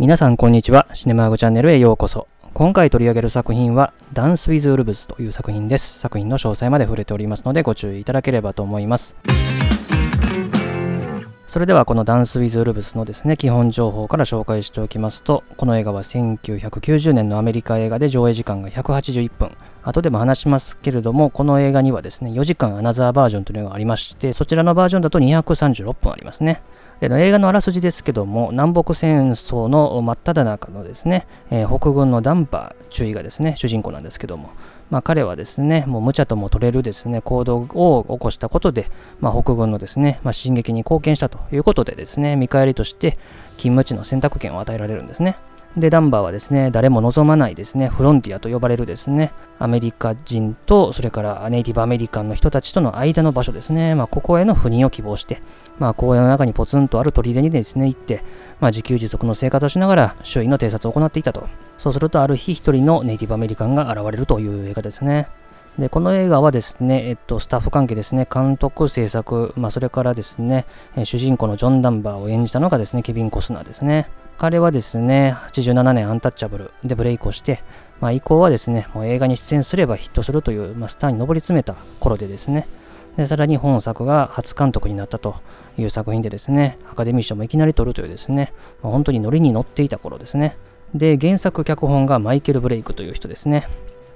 皆さんこんにちは。シネマーグチャンネルへようこそ。今回取り上げる作品は、ダンス・ウィズ・ウルブズという作品です。作品の詳細まで触れておりますのでご注意いただければと思います。それではこのダンス・ウィズ・ウルブスのですね、基本情報から紹介しておきますと、この映画は1990年のアメリカ映画で上映時間が181分。後でも話しますけれども、この映画にはですね、4時間アナザーバージョンというのがありまして、そちらのバージョンだと236分ありますね。で映画のあらすじですけども、南北戦争の真っ只中のですね、えー、北軍のダンパー注意がですね、主人公なんですけども、まあ、彼はですね、もう無茶とも取れるですね、行動を起こしたことで、まあ、北軍のですね、まあ、進撃に貢献したということでですね、見返りとして勤務地の選択権を与えられるんですね。で、ダンバーはですね、誰も望まないですね、フロンティアと呼ばれるですね、アメリカ人と、それからネイティブアメリカンの人たちとの間の場所ですね、まあ、ここへの赴任を希望して、まあ、荒野の中にポツンとある砦にですね、行って、まあ、自給自足の生活をしながら周囲の偵察を行っていたと。そうすると、ある日一人のネイティブアメリカンが現れるという映画ですね。で、この映画はですね、えっと、スタッフ関係ですね、監督、制作、まあ、それからですね、主人公のジョン・ダンバーを演じたのがですね、ケビン・コスナーですね。彼はですね、87年アンタッチャブルでブレイクをして、まあ、以降はですね、もう映画に出演すればヒットするという、まあ、スターに上り詰めた頃でですね、でさらに本作が初監督になったという作品でですね、アカデミー賞もいきなり取るというですね、まあ、本当にノリに乗っていた頃ですね。で、原作脚本がマイケル・ブレイクという人ですね。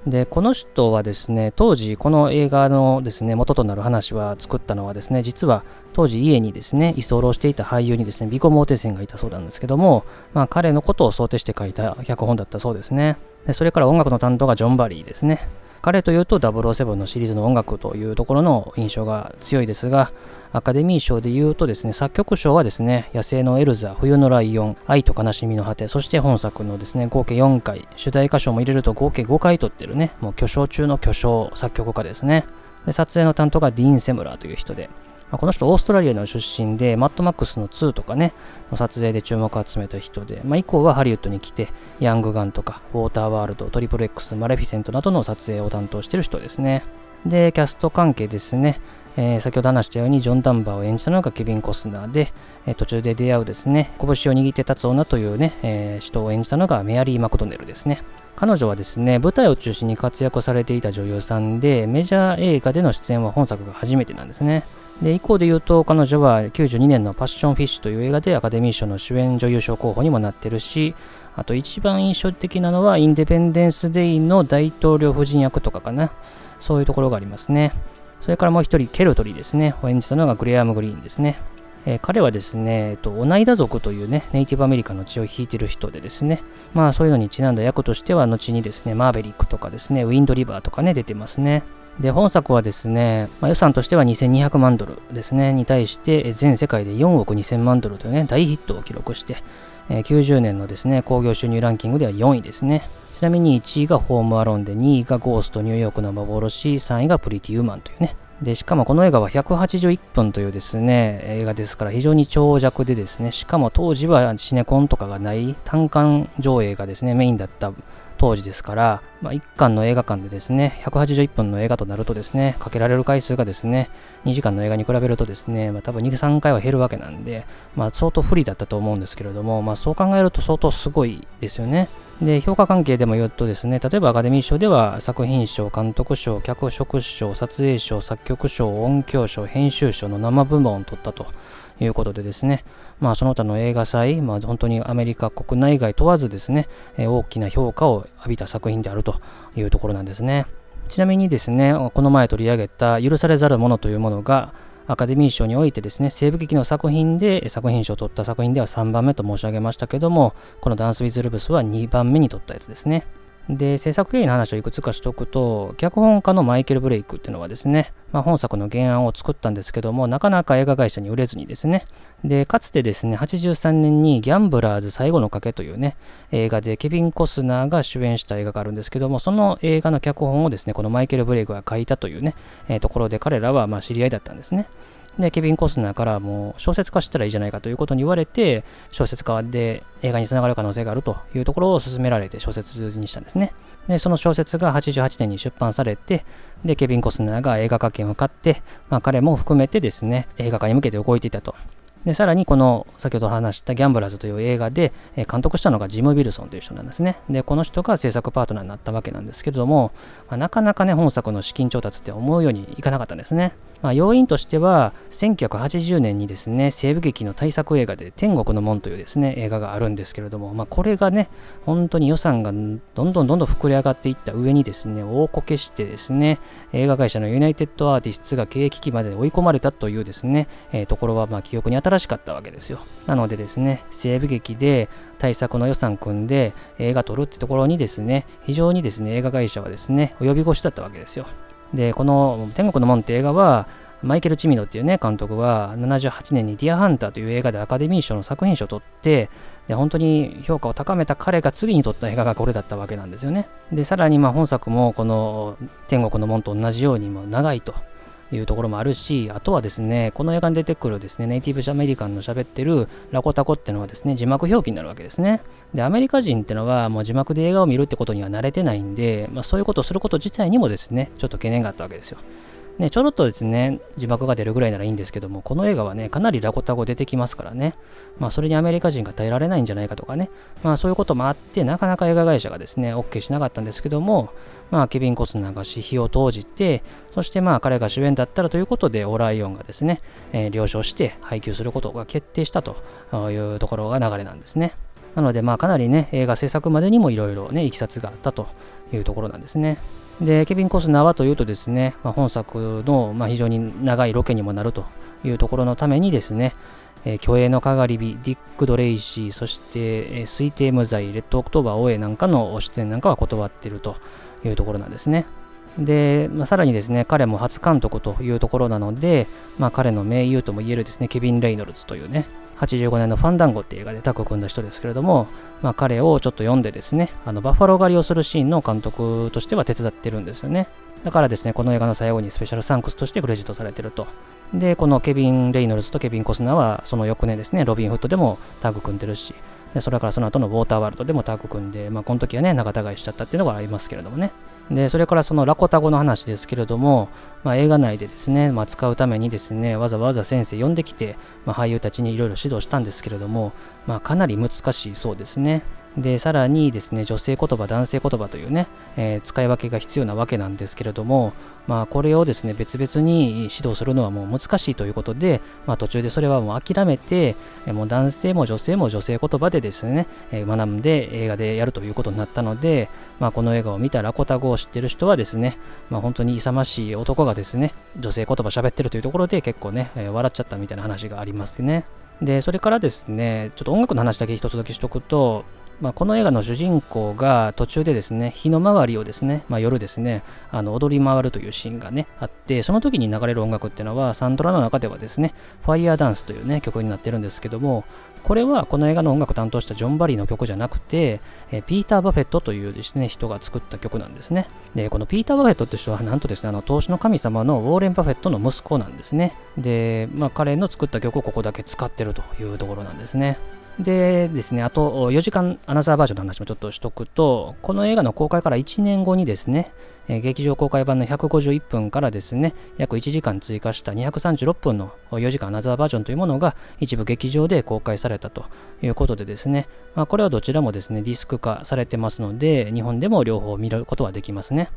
で、この人はですね、当時この映画のですね、元となる話は作ったのはですね、実は当時家にですね、居候していた俳優にですね、ビコモーテセンがいたそうなんですけども、まあ彼のことを想定して書いた脚本だったそうですね。でそれから音楽の担当がジョン・バリーですね。彼というと007のシリーズの音楽というところの印象が強いですが、アカデミー賞で言うとですね、作曲賞はですね、野生のエルザ、冬のライオン、愛と悲しみの果て、そして本作のですね、合計4回、主題歌賞も入れると合計5回取ってるね、もう巨匠中の巨匠作曲家ですね。で撮影の担当がディーン・セムラーという人で、まあ、この人オーストラリアの出身で、マッドマックスの2とかね、の撮影で注目を集めた人で、まあ、以降はハリウッドに来て、ヤングガンとか、ウォーターワールド、トリプル X、マレフィセントなどの撮影を担当している人ですね。で、キャスト関係ですね。えー、先ほど話したようにジョン・ダンバーを演じたのがケビン・コスナーで、えー、途中で出会うですね、拳を握って立つ女というね、えー、人を演じたのがメアリー・マクドネルですね。彼女はですね、舞台を中心に活躍されていた女優さんで、メジャー映画での出演は本作が初めてなんですね。で、以降で言うと、彼女は92年のパッションフィッシュという映画でアカデミー賞の主演女優賞候補にもなってるし、あと一番印象的なのは、インデペンデンス・デイの大統領夫人役とかかな。そういうところがありますね。それからもう一人、ケルトリーですね。を演じたのがグレアム・グリーンですね。えー、彼はですね、えっと、オナイダ族というね、ネイティブアメリカの血を引いてる人でですね、まあそういうのにちなんだ役としては、後にですね、マーベリックとかですね、ウィンドリバーとかね、出てますね。で、本作はですね、まあ、予算としては2200万ドルですね、に対して全世界で4億2000万ドルというね、大ヒットを記録して、えー、90年のですね、興行収入ランキングでは4位ですね。ちなみに1位がホームアロンで、2位がゴーストニューヨークの幻、3位がプリティウーマンというね。で、しかもこの映画は181分というですね、映画ですから非常に長尺でですね、しかも当時はシネコンとかがない単館上映がですね、メインだった当時ですから、まあ、1巻の映画館でですね、181分の映画となるとですね、かけられる回数がですね、2時間の映画に比べるとですね、まあ、多分2、3回は減るわけなんで、まあ、相当不利だったと思うんですけれども、まあ、そう考えると相当すごいですよね。で、評価関係でも言うとですね、例えばアカデミー賞では作品賞、監督賞、脚色賞、撮影賞、作曲賞、音響賞、編集賞の生部門を取ったということでですね、まあその他の映画祭、まあ本当にアメリカ国内外問わずですね、え大きな評価を浴びた作品であるというところなんですね。ちなみにですね、この前取り上げた許されざるものというものが、アカデミー賞においてですね、西部劇の作品で作品賞を取った作品では3番目と申し上げましたけども、このダンス・ウィズ・ルブスは2番目に取ったやつですね。で、制作経緯の話をいくつかしておくと、脚本家のマイケル・ブレイクっていうのはですね、まあ、本作の原案を作ったんですけども、なかなか映画会社に売れずにですね、で、かつてですね、83年にギャンブラーズ最後の賭けというね、映画でケビン・コスナーが主演した映画があるんですけども、その映画の脚本をですね、このマイケル・ブレイクが書いたというね、えー、ところで彼らはま知り合いだったんですね。で、ケビン・コスナーからもう小説化したらいいじゃないかということに言われて、小説化で映画につながる可能性があるというところを勧められて小説にしたんですね。で、その小説が88年に出版されて、で、ケビン・コスナーが映画化権を買って、まあ彼も含めてですね、映画化に向けて動いていたと。で、さらにこの先ほど話したギャンブラーズという映画で、監督したのがジム・ビルソンという人なんですね。で、この人が制作パートナーになったわけなんですけれども、まあ、なかなかね、本作の資金調達って思うようにいかなかったんですね。まあ、要因としては、1980年にですね、西部劇の大作映画で天国の門というですね、映画があるんですけれども、まあ、これがね、本当に予算がどんどんどんどん膨れ上がっていった上にですね、大こけしてですね、映画会社のユナイテッドアーティストが経営危機まで追い込まれたというですね、えー、ところはま記憶に新らしかったわけですよ。なのでですね、西部劇で対策の予算組んで映画撮るってところにですね、非常にですね、映画会社はですね、及び腰だったわけですよ。で、この天国の門って映画は、マイケル・チミノっていうね、監督は78年にディアハンターという映画でアカデミー賞の作品賞を取って、で、本当に評価を高めた彼が次に撮った映画がこれだったわけなんですよね。で、さらにまあ本作もこの天国の門と同じようにも長いと。いうところもあるし、あとはですね、この映画に出てくるですね、ネイティブアメリカンの喋ってるラコタコってのはですね、字幕表記になるわけですね。で、アメリカ人ってのはもう字幕で映画を見るってことには慣れてないんで、まあ、そういうことをすること自体にもですね、ちょっと懸念があったわけですよ。ね、ちょろっとですね、字幕が出るぐらいならいいんですけども、この映画はね、かなりラコタ語出てきますからね、まあ、それにアメリカ人が耐えられないんじゃないかとかね、まあ、そういうこともあって、なかなか映画会社がですね、OK しなかったんですけども、まあ、ケビン・コスナーが私費を投じて、そしてまあ、彼が主演だったらということで、オライオンがですね、えー、了承して配給することが決定したというところが流れなんですね。なので、まあ、かなりね、映画制作までにもいろいろね、いきさつがあったというところなんですね。で、ケビン・コスナーはというとですね、まあ、本作の、まあ、非常に長いロケにもなるというところのためにですね、えー、虚栄のかがり火、ディック・トレイシー、そして、えー、推定無罪、レッド・オクトーバーを追えなんかの出演なんかは断っているというところなんですね。で、まあ、さらにですね、彼も初監督というところなので、まあ、彼の盟友とも言えるですね、ケビン・レイノルズというね、85年のファンダンゴっていう映画でタッグを組んだ人ですけれども、まあ、彼をちょっと読んでですね、あのバッファロー狩りをするシーンの監督としては手伝ってるんですよね。だからですね、この映画の最後にスペシャルサンクスとしてクレジットされてると。で、このケビン・レイノルズとケビン・コスナーはその翌年ですね、ロビン・フットでもタッグ組んでるし、でそれからその後のウォーターワールドでもタッグ組んで、まあ、この時はね、仲違いしちゃったっていうのがありますけれどもね。で、それからそのラコタゴの話ですけれども、まあ、映画内でですね、まあ、使うためにですね、わざわざ先生呼んできて、まあ、俳優たちにいろいろ指導したんですけれども、まあ、かなり難しいそうですね。で、さらにですね、女性言葉、男性言葉というね、えー、使い分けが必要なわけなんですけれども、まあ、これをですね、別々に指導するのはもう難しいということで、まあ、途中でそれはもう諦めて、もう男性も女性も女性言葉でですね、え、学んで映画でやるということになったので、まあ、この映画を見たラコタ語を知ってる人はですね、まあ、本当に勇ましい男がですね、女性言葉喋ってるというところで結構ね、え、笑っちゃったみたいな話がありますね。で、それからですね、ちょっと音楽の話だけ一つだけしとくと、まあ、この映画の主人公が途中でですね、火の周りをですね、まあ、夜ですね、あの踊り回るというシーンがね、あって、その時に流れる音楽っていうのは、サントラの中ではですね、ファイヤーダンスというね、曲になってるんですけども、これはこの映画の音楽を担当したジョン・バリーの曲じゃなくて、えピーター・バフェットというですね、人が作った曲なんですね。で、このピーター・バフェットって人は、なんとですね、あの、投資の神様のウォーレン・バフェットの息子なんですね。で、まあ、彼の作った曲をここだけ使ってるというところなんですね。でですね、あと4時間アナザーバージョンの話もちょっとしとくと、この映画の公開から1年後にですね、えー、劇場公開版の151分からですね、約1時間追加した236分の4時間アナザーバージョンというものが一部劇場で公開されたということでですね、まあ、これはどちらもですね、ディスク化されてますので、日本でも両方見ることはできますね。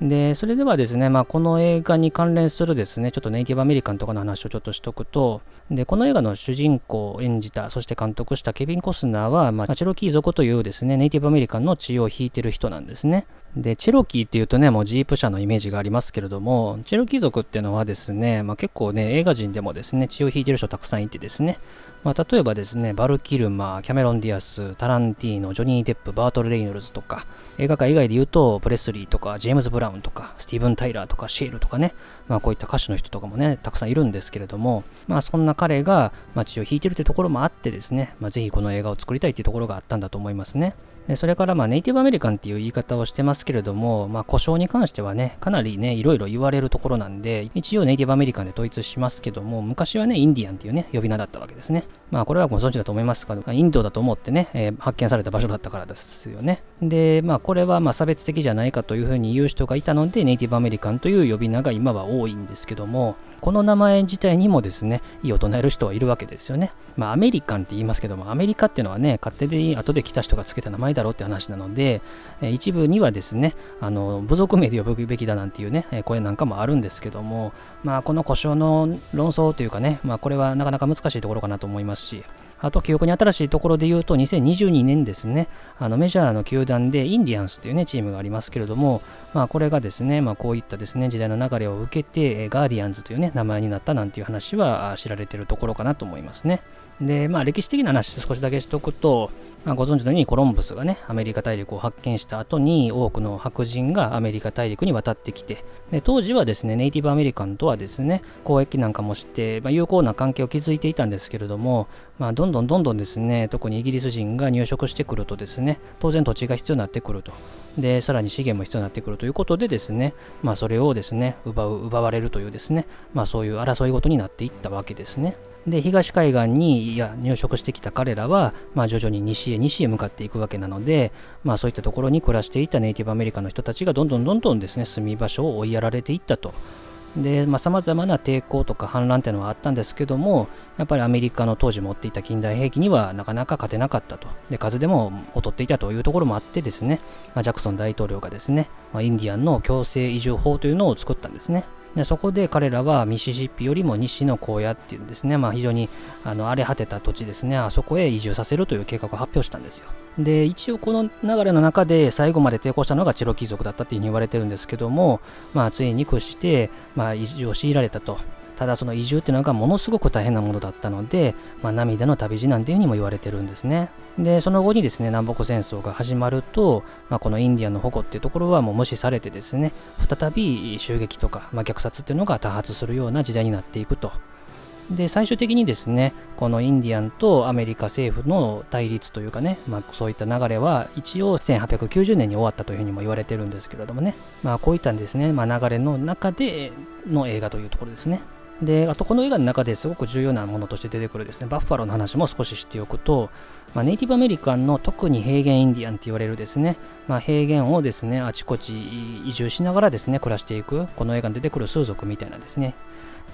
で、それではですね、まあ、この映画に関連するですね、ちょっとネイティブアメリカンとかの話をちょっとしとくと、で、この映画の主人公を演じた、そして監督したケビン・コスナーは、まあ、チェロキー族というですね、ネイティブアメリカンの血を引いてる人なんですね。で、チェロキーっていうとね、もうジープ車のイメージがありますけれども、チェロキー族っていうのはですね、まあ、結構ね、映画人でもですね、血を引いてる人たくさんいてですね、まあ、例えばですね、バル・キルマー、キャメロン・ディアス、タランティーノ、ジョニー・デップ、バート・レイノルズとか、映画界以外で言うと、プレスリーとか、ジェームズ・ブラウンとか、スティーブン・タイラーとか、シェールとかね、まあ、こういった歌手の人とかもね、たくさんいるんですけれども、まあ、そんな彼が、まあ、血を引いてるってところもあってですね、まあ、ぜひこの映画を作りたいっていうところがあったんだと思いますね。でそれからまあネイティブアメリカンっていう言い方をしてますけれども、まあ、故障に関してはね、かなりね、いろいろ言われるところなんで、一応ネイティブアメリカンで統一しますけども、昔はね、インディアンっていうね、呼び名だったわけですね。まあ、これはご存知だと思いますが、インドだと思ってね、えー、発見された場所だったからですよね。で、まあ、これはまあ差別的じゃないかというふうに言う人がいたので、ネイティブアメリカンという呼び名が今は多いんですけども、この名前自体にもですね、異を唱える人はいるわけですよね。まあ、アメリカンって言いますけども、アメリカっていうのはね、勝手で後で来た人がつけた名前だろうって話なので、え一部にはですね、あの、部族名で呼ぶべきだなんていうね、声なんかもあるんですけども、まあ、この故障の論争というかね、まあ、これはなかなか難しいところかなと思いますし、あと記憶に新しいところで言うと、2022年ですね、あのメジャーの球団でインディアンスというね、チームがありますけれども、まあこれがですね、まあこういったですね、時代の流れを受けて、ガーディアンズというね、名前になったなんていう話は知られているところかなと思いますね。で、まあ歴史的な話少しだけしとくと、まあ、ご存知のようにコロンブスがね、アメリカ大陸を発見した後に多くの白人がアメリカ大陸に渡ってきて、で当時はですね、ネイティブアメリカンとはですね、交易なんかもして、まあ、有効な関係を築いていたんですけれども、まあ、どんどんどんどんですね、特にイギリス人が入植してくるとですね、当然土地が必要になってくると。で、さらに資源も必要になってくるということでですね、まあそれをですね、奪う、奪われるというですね、まあそういう争いごとになっていったわけですね。で東海岸にいや入植してきた彼らは、まあ、徐々に西へ西へ向かっていくわけなので、まあ、そういったところに暮らしていたネイティブアメリカの人たちがどんどんどんどんですね住み場所を追いやられていったと。で、まあ、様々な抵抗とか反乱っていうのはあったんですけども、やっぱりアメリカの当時持っていた近代兵器にはなかなか勝てなかったと。で、数でも劣っていたというところもあってですね、まあ、ジャクソン大統領がですね、まあ、インディアンの強制移住法というのを作ったんですね。でそこで彼らはミシシッピよりも西の荒野っていうんですね、まあ、非常にあの荒れ果てた土地ですね、あそこへ移住させるという計画を発表したんですよ。で、一応この流れの中で最後まで抵抗したのがチロキ族だったっていうふうに言われてるんですけども、まあ、ついに屈して、まあ、移住を強いられたと。ただその移住っていうのがものすごく大変なものだったので、まあ、涙の旅路なんていうふうにも言われてるんですね。で、その後にですね、南北戦争が始まると、まあ、このインディアンの保護っていうところはもう無視されてですね、再び襲撃とか、まあ、虐殺っていうのが多発するような時代になっていくと。で、最終的にですね、このインディアンとアメリカ政府の対立というかね、まあ、そういった流れは一応1890年に終わったというふうにも言われてるんですけれどもね、まあ、こういったんですね、まあ、流れの中での映画というところですね。で、あとこの映画の中ですごく重要なものとして出てくるですね、バッファローの話も少し知っておくと、まあ、ネイティブアメリカンの特に平原インディアンって言われるですね、まあ、平原をですね、あちこち移住しながらですね、暮らしていく、この映画に出てくる数族みたいなですね、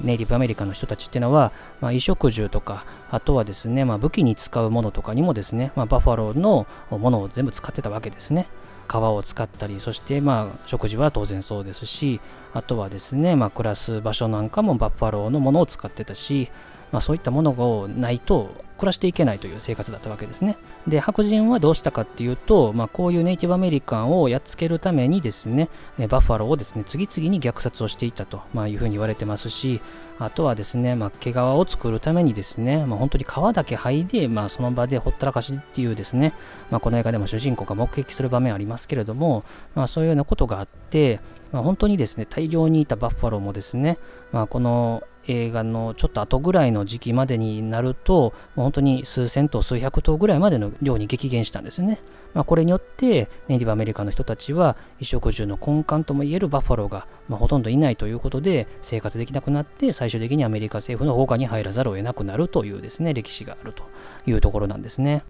ネイティブアメリカンの人たちっていうのは、まあ、衣食住とか、あとはですね、まあ、武器に使うものとかにもですね、まあ、バッファローのものを全部使ってたわけですね。皮を使ったり、そしてまあ食事は当然そうですし、あとはですね、まあ暮らす場所なんかもバッファローのものを使ってたし、まあそういったものがないと暮らしていけないという生活だったわけですね。で、白人はどうしたかっていうと、まあ、こういうネイティブアメリカンをやっつけるためにですね、バッファローをですね、次々に虐殺をしていたと、まあ、いうふうに言われてますし、あとはですね、まあ、毛皮を作るためにですね、まあ、本当に皮だけ剥いで、まあ、その場でほったらかしっていうですね、まあ、この映画でも主人公が目撃する場面ありますけれども、まあ、そういうようなことがあって、まあ、本当にですね、大量にいたバッファローもですね、まあ、この映画のちょっと後ぐらいの時期までになると、本当に数千頭、数百頭ぐらいまでの量に激減したんですよね。まあ、これによって、ネイティブアメリカの人たちは、衣食住の根幹ともいえるバッファローが、まあ、ほとんどいないということで、生活できなくなって、最終的にアメリカ政府の保護に入らざるを得なくなるというですね、歴史があるというところなんですね。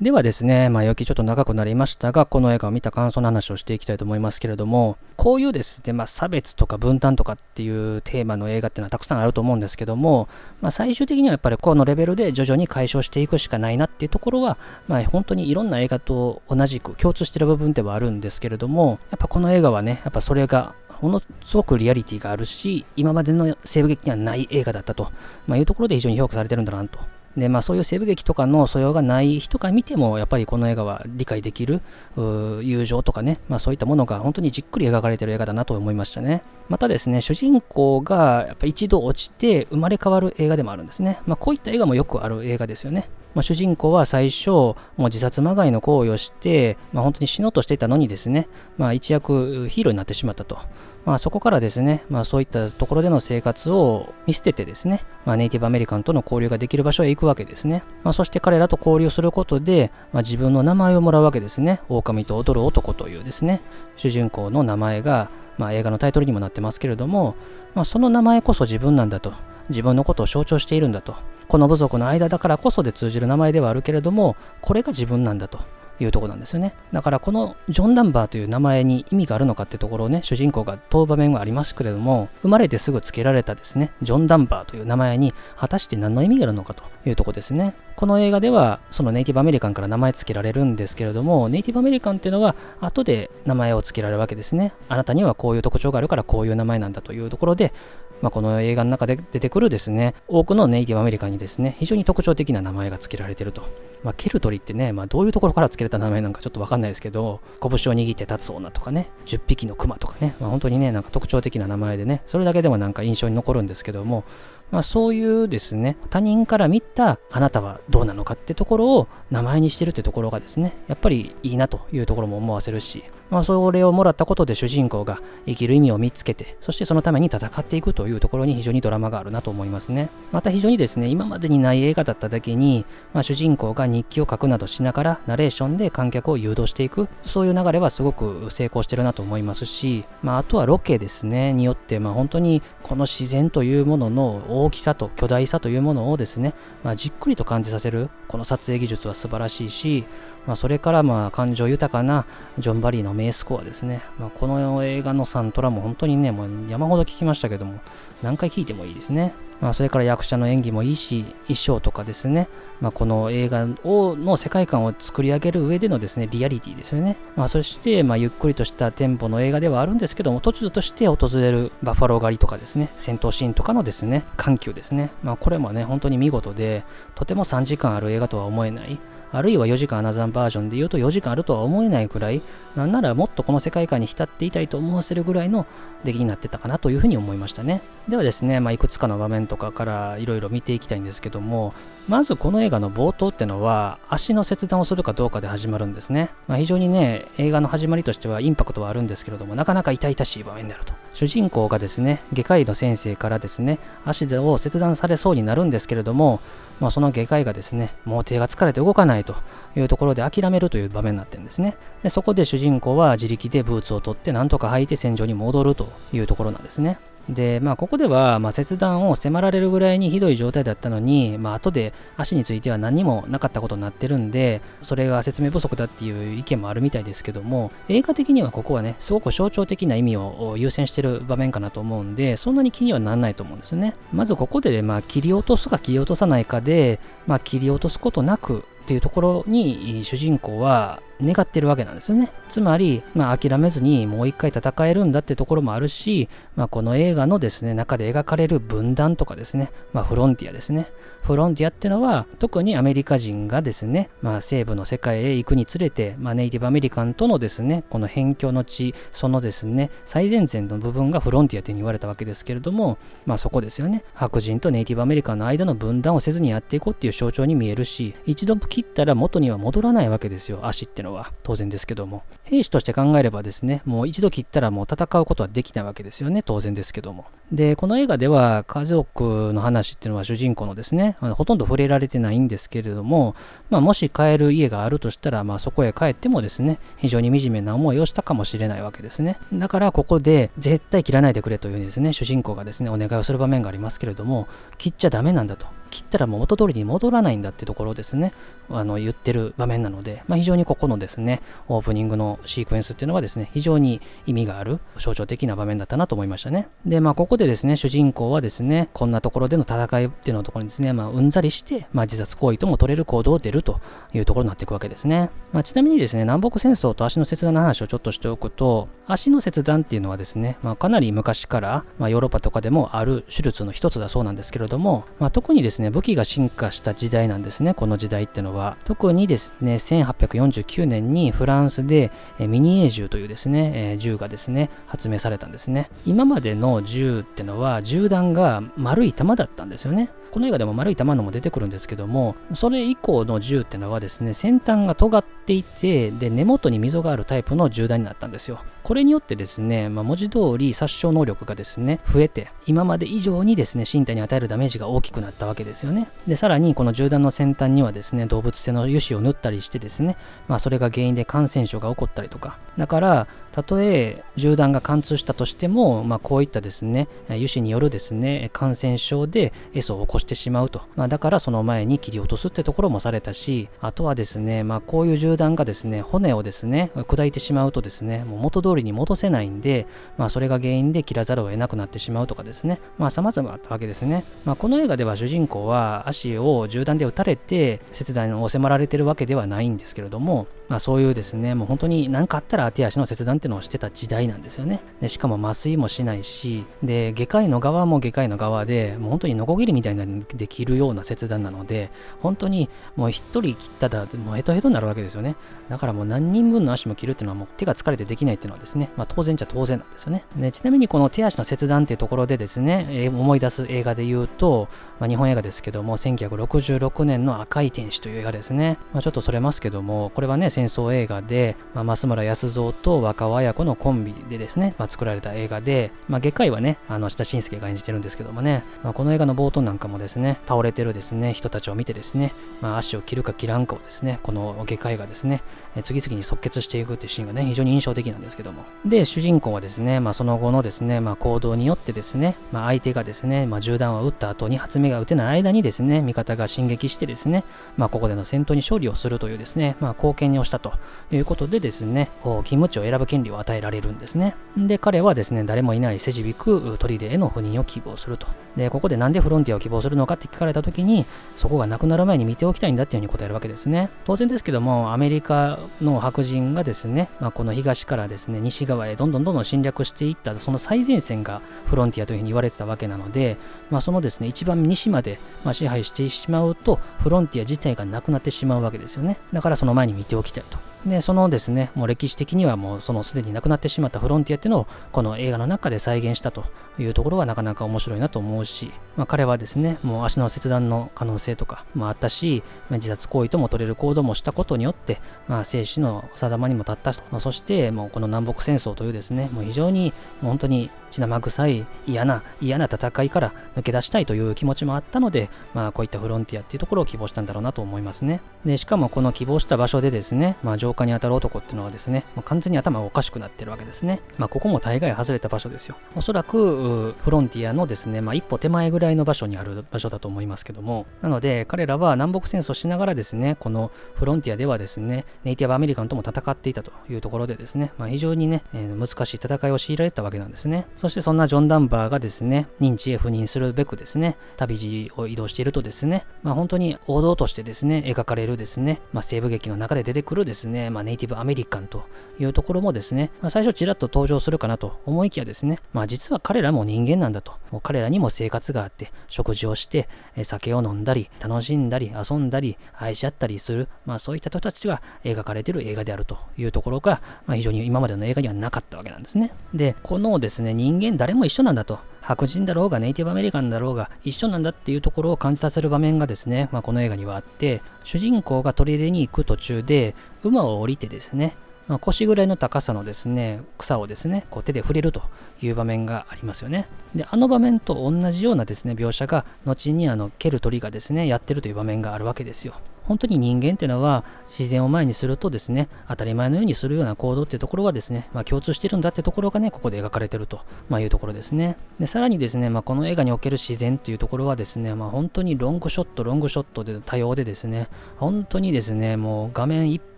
ではですね、まあ、きちょっと長くなりましたが、この映画を見た感想の話をしていきたいと思いますけれども、こういうですね、まあ、差別とか分担とかっていうテーマの映画っていうのはたくさんあると思うんですけども、まあ、最終的にはやっぱりこのレベルで徐々に解消していくしかないなっていうところは、まあ、本当にいろんな映画と同じく共通してる部分ではあるんですけれども、やっぱこの映画はね、やっぱそれがものすごくリアリティがあるし、今までの西部劇にはない映画だったと、まあ、いうところで非常に評価されてるんだなとで、まあそういう西部劇とかの素養がない人が見ても、やっぱりこの映画は理解できる友情とかね、まあそういったものが本当にじっくり描かれてる映画だなと思いましたね。またですね、主人公がやっぱ一度落ちて生まれ変わる映画でもあるんですね。まあこういった映画もよくある映画ですよね。まあ、主人公は最初、もう自殺まがいの行為をして、まあ、本当に死のうとしていたのにですね、まあ、一躍ヒーローになってしまったと。まあ、そこからですね、まあ、そういったところでの生活を見捨ててですね、まあ、ネイティブアメリカンとの交流ができる場所へ行くわけですね。まあ、そして彼らと交流することで、まあ、自分の名前をもらうわけですね。狼と踊る男というですね、主人公の名前が、まあ、映画のタイトルにもなってますけれども、まあ、その名前こそ自分なんだと。自分のことを象徴しているんだと。この部族の間だからこそで通じる名前ではあるけれども、これが自分なんだと。いうとこなんですよね。だからこのジョン・ダンバーという名前に意味があるのかってところをね、主人公が問う場面がありますけれども、生まれてすぐ付けられたですね、ジョン・ダンバーという名前に果たして何の意味があるのかというとこですね。この映画ではそのネイティブアメリカンから名前付けられるんですけれども、ネイティブアメリカンっていうのは後で名前を付けられるわけですね。あなたにはこういう特徴があるからこういう名前なんだというところで、まあ、この映画の中で出てくるですね、多くのネイティブアメリカンにですね、非常に特徴的な名前が付けられてると。まあ、ケルトリってね、まあ、どういうところから付けられた名前なんかちょっとわかんないですけど、拳を握って立つ女とかね、10匹の熊とかね、まあ、本当にね、なんか特徴的な名前でね、それだけでもなんか印象に残るんですけども、まあ、そういうですね、他人から見たあなたはどうなのかってところを名前にしてるってところがですね、やっぱりいいなというところも思わせるし、まあ、それをもらったことで主人公が生きる意味を見つけて、そしてそのために戦っていくというところに非常にドラマがあるなと思いますね。また非常にですね、今までにない映画だっただけに、まあ、主人公が日記を書くなどしながらナレーションで観客を誘導していく、そういう流れはすごく成功してるなと思いますし、まあ、あとはロケですね、によって、まあ、本当にこの自然というものの大きさと巨大さというものをですね、まあ、じっくりと感じさせる、この撮影技術は素晴らしいし、まあ、それからまあ感情豊かなジョン・バリーの名スコアですね。まあ、この映画のサントラも本当にね、もう山ほど聞きましたけども、何回聞いてもいいですね。まあ、それから役者の演技もいいし、衣装とかですね、まあ、この映画をの世界観を作り上げる上でのですね、リアリティですよね。まあ、そして、ま、ゆっくりとしたテンポの映画ではあるんですけども、突如として訪れるバッファロー狩りとかですね、戦闘シーンとかのですね、緩急ですね。まあ、これもね、本当に見事で、とても3時間ある映画とは思えない、あるいは4時間アナザンバージョンで言うと4時間あるとは思えないくらい、なんならもっとこの世界観に浸っていたいと思わせるぐらいの出来になってたかなというふうに思いましたね。ではですね、まあ、いくつかの場面とかからいろいろ見ていきたいんですけども、まずこの映画の冒頭ってのは足の切断をするかどうかで始まるんですね。まあ、非常にね、映画の始まりとしてはインパクトはあるんですけれども、なかなか痛々しい場面であると。主人公がですね、外科医の先生からですね、足を切断されそうになるんですけれども、まあ、その外科医がですね、もう手が疲れて動かないというところで諦めるという場面になってるんですね。でそこで主人公は自力でブーツを取ってなんとか履いて戦場に戻るというところなんですね。で、まあ、ここでは、まあ、切断を迫られるぐらいにひどい状態だったのに、まあ、後で足については何もなかったことになってるんで、それが説明不足だっていう意見もあるみたいですけども、映画的にはここはね、すごく象徴的な意味を優先してる場面かなと思うんで、そんなに気にはならないと思うんですね。まずここで、まあ、切り落とすか切り落とさないかで、まあ、切り落とすことなくっていうところに主人公は願ってるわけなんですよね。つまり、まあ、諦めずにもう一回戦えるんだってところもあるし、まあ、この映画のですね、中で描かれる分断とかですね、まあ、フロンティアですね。フロンティアってのは、特にアメリカ人がですね、まあ、西部の世界へ行くにつれて、まあ、ネイティブアメリカンとのですね、この辺境の地、そのですね、最前線の部分がフロンティアって言われたわけですけれども、まあ、そこですよね。白人とネイティブアメリカンの間の分断をせずにやっていこうっていう象徴に見えるし、一度切ったら元には戻らないわけですよ、足ってののは。当然ですけども。兵士として考えればですね、もう一度切ったらもう戦うことはできないわけですよね、当然ですけども。で、この映画では家族の話っていうのは主人公のですね、ほとんど触れられてないんですけれども、まあ、もし帰る家があるとしたら、まあ、そこへ帰ってもですね、非常に惨めな思いをしたかもしれないわけですね。だからここで絶対切らないでくれというですね、主人公がですね、お願いをする場面がありますけれども、切っちゃダメなんだと。切ったらもう元通りに戻らないんだってところですね、あの言ってる場面なので、まあ、非常にここのですね、オープニングのシークエンスっていうのはですね、非常に意味がある象徴的な場面だったなと思いましたね。で、まあ、ここでですね、主人公はですね、こんなところでの戦いっていうのところにですね、まあ、うんざりして、まあ、自殺行為とも取れる行動を出るというところになっていくわけですね。まあ、ちなみにですね、南北戦争と足の切断の話をちょっとしておくと、足の切断っていうのはですね、まあ、かなり昔から、まあ、ヨーロッパとかでもある手術の一つだそうなんですけれども、まあ、特にですねですね、武器が進化した時代なんですね、この時代ってのは。特にですね、1849年にフランスでミニエー銃というですね、銃がですね、発明されたんですね。今までの銃ってのは、銃弾が丸い弾だったんですよね。この映画でも丸い弾のも出てくるんですけども、それ以降の銃ってのはですね、先端が尖っていて、で、根元に溝があるタイプの銃弾になったんですよ。これによってですね、まあ、文字通り殺傷能力がですね、増えて、今まで以上にですね、身体に与えるダメージが大きくなったわけですよね。で、さらにこの銃弾の先端にはですね、動物性の油脂を塗ったりしてですね、まあ、それが原因で感染症が起こったりとか、だから、たとえ銃弾が貫通したとしても、まあ、こういったですね、油脂によるですね、感染症でエソを起こしてしまうと。まあ、だからその前に切り落とすってところもされたし、あとはですね、まあ、こういう銃弾がですね、骨をですね、砕いてしまうとですね、もう元通りに戻せないんで、まあ、それが原因で切らざるを得なくなってしまうとかですね、まあ、様々あったわけですね。まあ、この映画では主人公は足を銃弾で撃たれて、切断を迫られてるわけではないんですけれども、まあ、そういうですね、もう本当に何かあったら手足の切断っていうのをしてた時代なんですよね。でしかも麻酔もしないし、で、外科医の側も外科医の側で、もう本当にノコギリみたいなできるような切断なので、本当にもう一人切ったら、もうヘトヘトになるわけですよね。だからもう何人分の足も切るっていうのはもう手が疲れてできないっていうのはですね、まあ当然じゃ当然なんですよね。でちなみにこの手足の切断っていうところでですね、え、思い出す映画で言うと、まあ、日本映画ですけども、1966年の赤い天使という映画ですね。まあ、ちょっとそれますけども、これはね、戦争映画で、まあ、増村康造と若尾綾子のコンビでですね、まあ、作られた映画で、まあ、外科医はね、あの、下慎介が演じてるんですけどもね、まあ、この映画の冒頭なんかもですね、倒れてるですね、人たちを見てですね、まあ、足を切るか切らんかをですね、この外科医がですね、え次々に即決していくっていうシーンがね、非常に印象的なんですけども。で、主人公はですね、まあ、その後のですね、まあ、行動によってですね、まあ、相手がですね、まあ、銃弾を撃った後に発明が撃てない間にですね、味方が進撃してですね、まあ、ここでの戦闘に勝利をするというですね、まあ、貢献をしたということでですね、勤務地を選ぶ権権利を与えられるんですね。で、彼はですね、誰もいない世辞びく砦への赴任を希望すると。で、ここでなんでフロンティアを希望するのかって聞かれた時に、そこがなくなる前に見ておきたいんだっていうふうに答えるわけですね。当然ですけども、アメリカの白人がですね、まあ、この東からですね、西側へどんどんどんどん侵略していった、その最前線がフロンティアというふうに言われてたわけなので、まあ、そのですね、一番西まで、ま、支配してしまうと、フロンティア自体がなくなってしまうわけですよね。だからその前に見ておきたいと。で、そのですね、もう歴史的にはもうそのすでになくなってしまったフロンティアっていうのをこの映画の中で再現したというところはなかなか面白いなと思うし、まあ、彼はですね、もう足の切断の可能性とかもあったし、自殺行為とも取れる行動もしたことによって、まあ、生死の定まにも立ったまあ、そしてもうこの南北戦争というですね、もう非常にもう本当に血生臭い嫌な嫌な戦いから抜け出したいという気持ちもあったので、まあ、こういったフロンティアっていうところを希望したんだろうなと思いますね。で、しかもこの希望した場所でですね、まあ、浄化に当たる男っていうのはですね、もう完全に頭がおかしくなってるわけですね。まあ、ここも大概外れた場所ですよ。おそらく、フロンティアのですね、まあ、一歩手前ぐらいの場所にある場所だと思いますけども、なので、彼らは南北戦争しながらですね、このフロンティアではですね、ネイティブアメリカンとも戦っていたというところでですね、まあ、非常にね、えー、難しい戦いを強いられたわけなんですね。そしてそんなジョン・ダンバーがですね、認知へ赴任するべくですね、旅路を移動しているとですね、まあ、本当に王道としてですね、描かれるですね、まあ、西部劇の中で出てくるですね、まあ、ネイティブアメリカンというところもですね、まあ、最初ちらっと登場するかなと思いきやですね、まあ、実は彼らも人間なんだと。もう彼らにも生活があって、食事をして、酒を飲んだり、楽しんだり、遊んだり、愛し合ったりする、まあ、そういった人たちが描かれている映画であるというところが、まあ、非常に今までの映画にはなかったわけなんですね。で、このですね、人間誰も一緒なんだと。白人だろうがネイティブアメリカンだろうが一緒なんだっていうところを感じさせる場面がですね、まあ、この映画にはあって、主人公が砦に行く途中で馬を降りてですね、まあ、腰ぐらいの高さのですね、草をですね、こう手で触れるという場面がありますよね。で、あの場面と同じようなですね、描写が、後にあの、蹴る鳥がですね、やってるという場面があるわけですよ。本当に人間っていうのは自然を前にするとですね、当たり前のようにするような行動っていうところはですね、まあ、共通してるんだってところがね、ここで描かれてると、ま、いうところですね。で、さらにですね、まあ、この映画における自然っていうところはですね、まあ、本当にロングショット、ロングショットで多様でですね、本当にですね、もう画面いっぱい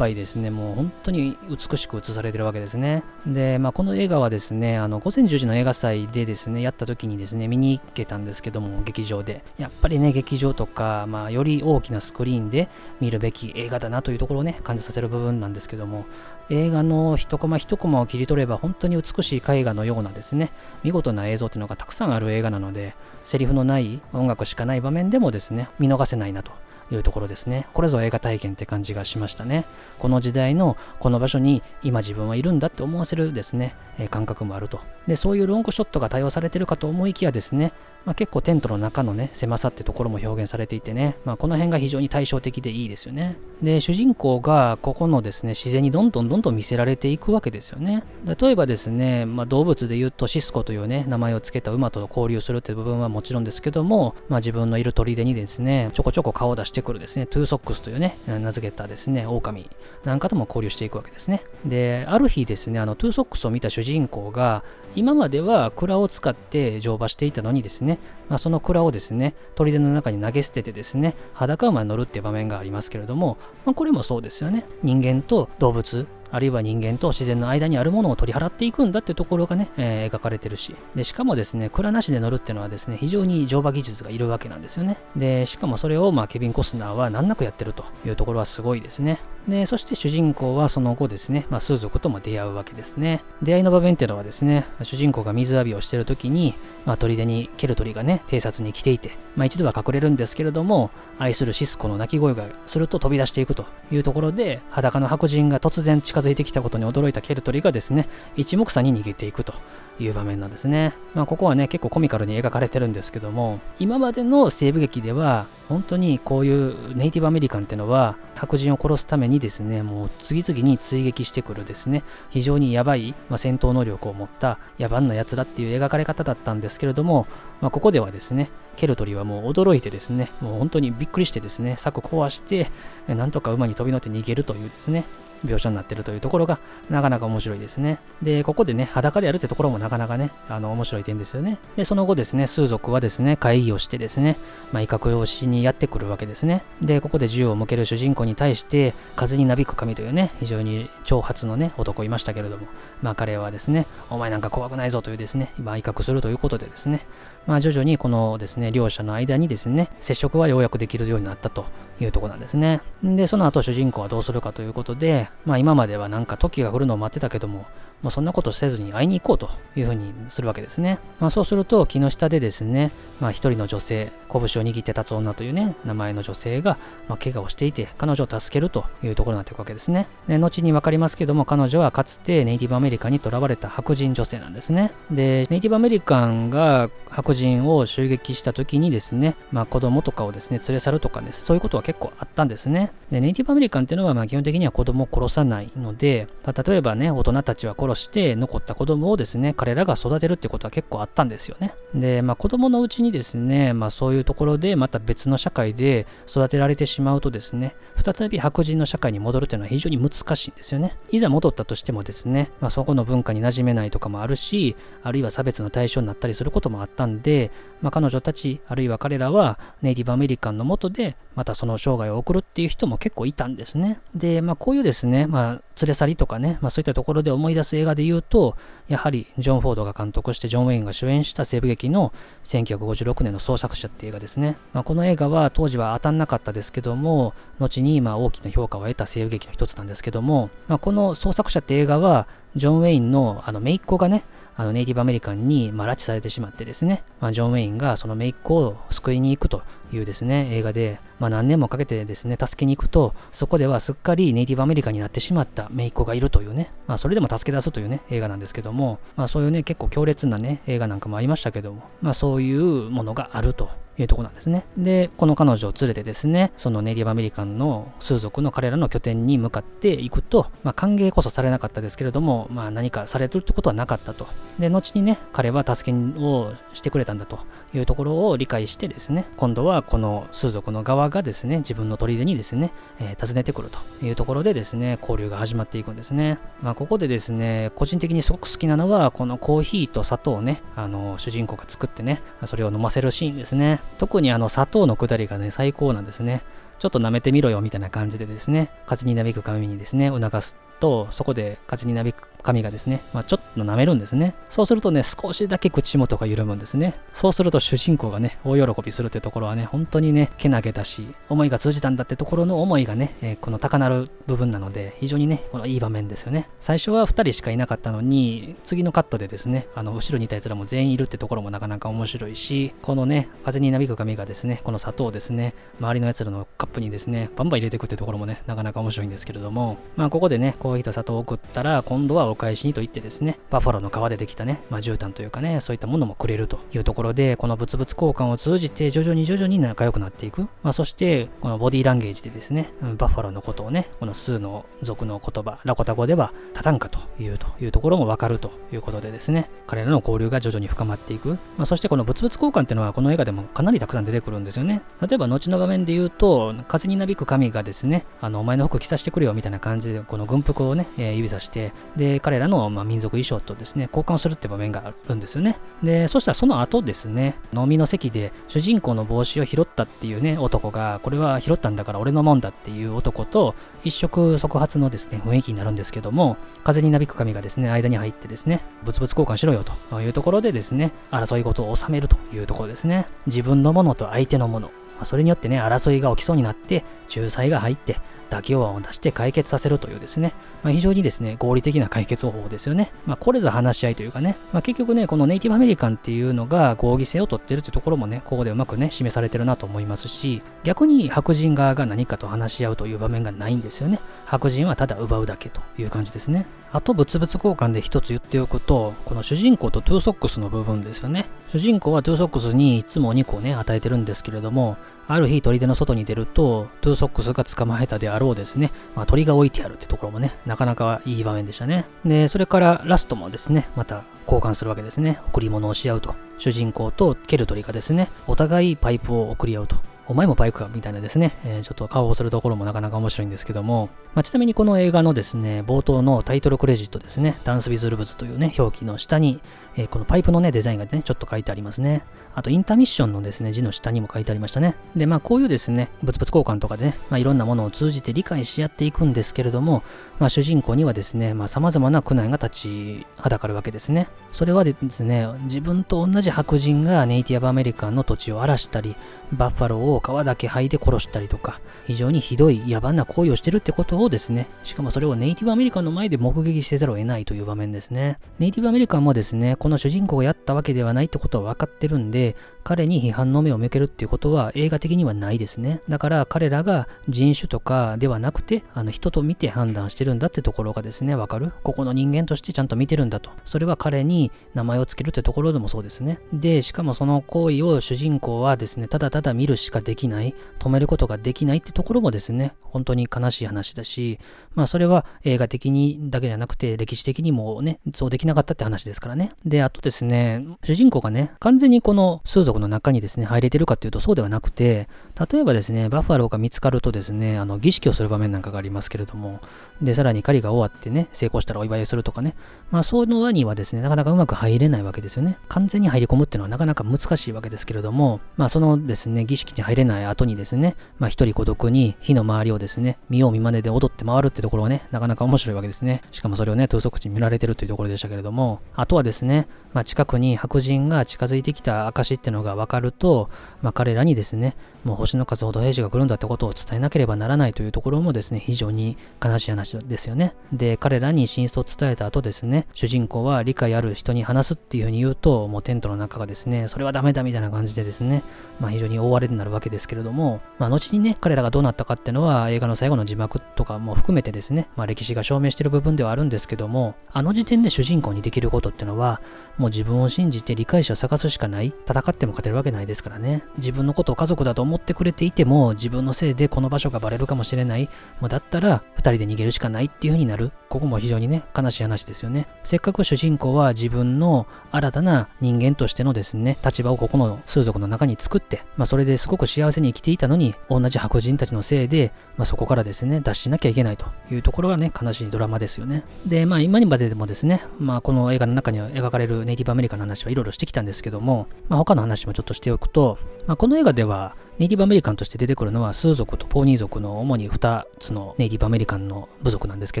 ぱいですね、もう本当に美しく映されてるわけですね。で、まあ、この映画はですね、あの午前10時の映画祭でですね、やった時にですね、見に行けたんですけども、劇場で。やっぱりね、劇場とか、まあ、より大きなスクリーンで見るべき映画だなというところをね、感じさせる部分なんですけども、映画の一コマ一コマを切り取れば本当に美しい絵画のようなですね、見事な映像っていうのがたくさんある映画なので、セリフのない音楽しかない場面でもですね、見逃せないなというところですね。これぞ映画体験って感じがしましたね。この時代のこの場所に今自分はいるんだって思わせるですね、え感覚もあると。で、そういうロングショットが多用されてるかと思いきやですね、まあ、結構テントの中のね、狭さってところも表現されていてね、まあ、この辺が非常に対照的でいいですよね。で、主人公がここのですね、自然にどんどんどんどん魅せられていくわけですよね。例えばですね、まあ、動物で言うとシスコというね、名前を付けた馬と交流するって部分はもちろんですけども、まあ、自分のいる砦にですね、ちょこちょこ顔を出してくるですね、トゥーソックスというね、名付けたですね、狼なんかとも交流していくわけですね。で、ある日ですね、あの、トゥーソックスを見た主人公が、今までは蔵を使って乗馬していたのにですね、まあ、その蔵をですね、砦の中に投げ捨ててですね、裸馬に乗るっていう場面がありますけれども、まあ、これもそうですよね。人間と動物、あるいは人間と自然の間にあるものを取り払っていくんだってところがね、えー、描かれてるし。で、しかもですね、蔵なしで乗るっていうのはですね、非常に乗馬技術がいるわけなんですよね。で、しかもそれを、まあ、ケビン・コスナーは難なくやってるというところはすごいですね。で、そして主人公はその後ですね、まあ、数族とも出会うわけですね。出会いの場面っていうのはですね、主人公が水浴びをしてる時に、まあ、砦にケルトリがね、偵察に来ていて、まあ、一度は隠れるんですけれども、愛するシスコの鳴き声がすると飛び出していくというところで、裸の白人が突然近近づいてきたことに驚いたケルトリがですね、一目散に逃げていくという場面なんですね。まあ、ここはね、結構コミカルに描かれてるんですけども、今までの西部劇では、本当にこういうネイティブアメリカンっていうのは、白人を殺すためにですね、もう次々に追撃してくるですね、非常にやばい、まあ、戦闘能力を持った野蛮な奴らっていう描かれ方だったんですけれども、まあ、ここではですね、ケルトリはもう驚いてですね、もう本当にびっくりしてですね、柵壊して、なんとか馬に飛び乗って逃げるというですね、描写になってるというところがなかなか面白いですね。で、ここでね、裸でやるってところもなかなかね、あの、面白い点ですよね。で、その後ですね、数族はですね、会議をしてですね、まあ、威嚇をしにやってくるわけですね。で、ここで銃を向ける主人公に対して、風になびく神というね、非常に挑発のね、男いましたけれども、まあ彼はですね、お前なんか怖くないぞというですね、今威嚇するということでですね、まあ徐々にこのですね、両者の間にですね、接触はようやくできるようになったというとこなんですね。で、その後主人公はどうするかということで、まあ今まではなんか時が来るのを待ってたけども、もうそんなことせずに会いに行こうというふうにするわけですね。まあそうすると木下でですね、まあ一人の女性、拳を握って立つ女というね、名前の女性が、まあ、怪我をしていて、彼女を助けるというところになっていくわけですね。で、後に分かりますけども、彼女はかつてネイティブアメリカに囚われた白人女性なんですね。で、ネイティブアメリカンが白人を襲撃した時にですね、まあ子供とかをですね、連れ去るとかです、そういうことは結構あったんですね。で、ネイティブアメリカンっていうのは、まあ基本的には子供を殺さないので、ま例えばね、大人たちは殺して残った子供をですね、彼らが育てるってことは結構あったんですよね。で、まあ子供のうちにですね、まあそういうところでまた別の社会で育てられてしまうとですね、再び白人の社会に戻るというのは非常に難しいんですよね。いざ戻ったとしてもですね、まあそこの文化に馴染めないとかもあるし、あるいは差別の対象になったりすることもあったんで、まあ彼女たち、あるいは彼らはネイティブアメリカンのもとで、またその生涯を送るっていう人も結構いたんですね。で、まあこういうですね、まあ連れ去りとかね、まあそういったところで思い出す映画で言うと、やはりジョン・フォードが監督してジョン・ウェインが主演した西部劇の1956年の創作者っていう映画ですね。まあ、この映画は当時は当たんなかったですけども、後にまあ大きな評価を得た西部劇の一つなんですけども、まあ、この創作者って映画は、ジョン・ウェインのあの姪っ子がね、あのネイティブアメリカンに、まあ、拉致されてしまってですね、まあ、ジョン・ウェインがその姪っ子を救いに行くというですね、映画で、まあ、何年もかけてですね、助けに行くと、そこではすっかりネイティブアメリカンになってしまった姪っ子がいるというね、まあ、それでも助け出すというね、映画なんですけども、まあ、そういうね、結構強烈なね、映画なんかもありましたけども、まあ、そういうものがあるというとこなんですね。で、この彼女を連れてですね、そのネイティブアメリカンの数族の彼らの拠点に向かっていくと、まあ、歓迎こそされなかったですけれども、まあ、何かされてるってことはなかったと。で、後にね、彼は助けをしてくれたんだというところを理解してですね、今度はこの数族の側がですね、自分の砦にですね、えー、訪ねてくるというところでですね、交流が始まっていくんですね。まあ、ここでですね、個人的にすごく好きなのは、このコーヒーと砂糖をね、あの、主人公が作ってね、それを飲ませるシーンですね。特にあの砂糖のくだりがね、最高なんですね。ちょっと舐めてみろよみたいな感じでですね、風になびく髪にですね、促すと、そこで風になびく髪がですね、まあ、ちょっと舐めるんですね。そうするとね、少しだけ口元が緩むんですね。そうすると主人公がね、大喜びするってところはね、本当にね、けなげだし、思いが通じたんだってところの思いがね、えー、この高鳴る部分なので、非常にね、このいい場面ですよね。最初は2人しかいなかったのに、次のカットでですね、あの、後ろにいた奴らも全員いるってところもなかなか面白いし、このね、風になびく髪がですね、この砂糖をですね、周りの奴らのカップにですね、バンバン入れていくってところもね、なかなか面白いんですけれども、まあ、ここでね、コーヒーと砂糖を送ったら、今度はお返しにと言ってですね、バファローの皮でできたね、まあ、絨毯というかね、そういったものもくれるというところで、この物々交換を通じて徐々に徐々に仲良くなっていく。まあ、そして、このボディーランゲージでですね、バッファローのことをね、この数の族の言葉、ラコタ語ではタタンカというというところもわかるということでですね、彼らの交流が徐々に深まっていく。まあ、そしてこの物々交換っていうのはこの映画でもかなりたくさん出てくるんですよね。例えば後の場面で言うと、風になびく神がですね、あの、お前の服着させてくれよみたいな感じで、この軍服をね、えー、指さして、で、彼らの、まあ、民族衣装とですね、交換するって場面があるんですよね。で、そしたらその後ですね、飲みの席で主人公の帽子を拾ったっていうね、男が、これは拾ったんだから俺のもんだっていう男と、一触即発のですね、雰囲気になるんですけども、風になびく神がですね、間に入ってですね、物々交換しろよというところでですね、争い事を収めるというところですね。自分のものと相手のもの、それによってね、争いが起きそうになって、仲裁が入って、妥協案を出して解決させるというですね、まあ、非常にですね、合理的な解決方法ですよね。まあ、これぞ話し合いというかね、まあ、結局ね、このネイティブアメリカンっていうのが合議性を取ってるってところもね、ここでうまくね、示されてるなと思いますし、逆に白人側が何かと話し合うという場面がないんですよね。白人はただ奪うだけという感じですね。あと、物々交換で一つ言っておくと、この主人公とトゥーソックスの部分ですよね。主人公はトゥーソックスにいつもお肉をね、与えてるんですけれども、ある日砦の外に出ると、トゥーソックスが捕まえたであろうですね、まあ、鳥が置いてあるってところもね、なかなかいい場面でしたね。で、それからラストもですね、また交換するわけですね。贈り物をし合うと。主人公と蹴る鳥がですね、お互いパイプを贈り合うと。お前もパイプか？みたいなですね、えー、ちょっと顔をするところもなかなか面白いんですけども、まあ、ちなみにこの映画のですね、冒頭のタイトルクレジットですね、ダンス・ウィズ・ウルブズというね、表記の下に、えー、このパイプのね、デザインがね、ちょっと書いてありますね。あと、インターミッションのですね、字の下にも書いてありましたね。で、まあ、こういうですね、物々交換とかでね、まあ、いろんなものを通じて理解し合っていくんですけれども、まあ、主人公にはですね、まあ、様々な苦難が立ちはだかるわけですね。それはですね、自分と同じ白人がネイティアブアメリカンの土地を荒らしたり、バッファローを皮だけ剥いで殺したりとか、非常にひどい野蛮な行為をしてるってことをですね、しかもそれをネイティブアメリカンの前で目撃せざるを得ないという場面ですね。ネイティブアメリカンもですね、この主人公がやったわけではないってことは分かってるんで、彼に批判の目を向けるっていうことは映画的にはないですね。だから彼らが人種とかではなくて、あの人と見て判断してるんだってところがですね、わかる？ここの人間としてちゃんと見てるんだと。それは彼に名前を付けるってところでもそうですね。で、しかもその行為を主人公はですね、ただただ見るしかできない、止めることができないってところもですね、本当に悲しい話だし、まあそれは映画的にだけじゃなくて歴史的にもね、そうできなかったって話ですからね。で、あとですね、主人公がね、完全にこの数族の中にですね、入れてるかっていうとそうではなくて、例えばですね、バッファローが見つかるとですね、あの、儀式をする場面なんかがありますけれども、で、さらに狩りが終わってね、成功したらお祝いするとかね、まあ、その輪にはですね、なかなかうまく入れないわけですよね。完全に入り込むっていうのはなかなか難しいわけですけれども、まあ、そのですね、儀式に入れない後にですね、まあ、一人孤独に火の周りをですね、見よう見まねで踊って回るってところはね、なかなか面白いわけですね。しかもそれをね、統率に見られてるというところでしたけれども、あとはですね、まあ、近くに白人が近づいてきた証っていうのが分かると、まあ、彼らにですね、もう星の数ほど兵士が来るんだってことを伝えなければならないというところもですね、非常に悲しい話ですよね。で、彼らに真相を伝えた後ですね、主人公は理解ある人に話すっていうふうに言うと、もうテントの中がですね、それはダメだみたいな感じでですね、まあ非常に大荒れになるわけですけれども、まあ後にね、彼らがどうなったかっていうのは映画の最後の字幕とかも含めてですね、まあ歴史が証明してる部分ではあるんですけども、あの時点で主人公にできることっていうのは、もう自分を信じて理解者を探すしかない。戦っても勝てるわけないですからね。自分のことを家族だと思ってくれていても、自分のせいでこの場所がバレるかもしれない。もうだったら、二人で逃げるしかないっていう風になる。ここも非常にね、悲しい話ですよね。せっかく主人公は自分の新たな人間としてのですね、立場をここの数族の中に作って、まあそれですごく幸せに生きていたのに、同じ白人たちのせいで、まあそこからですね、脱しなきゃいけないというところがね、悲しいドラマですよね。で、まあ今にまででもですね、まあこの映画の中には描かれるネイティブアメリカの話はいろいろしてきたんですけども、まあ他の話もちょっとしておくと、まあこの映画では、ネイティブアメリカンとして出てくるのは、スー族とポーニー族の主に2つのネイティブアメリカンの部族なんですけ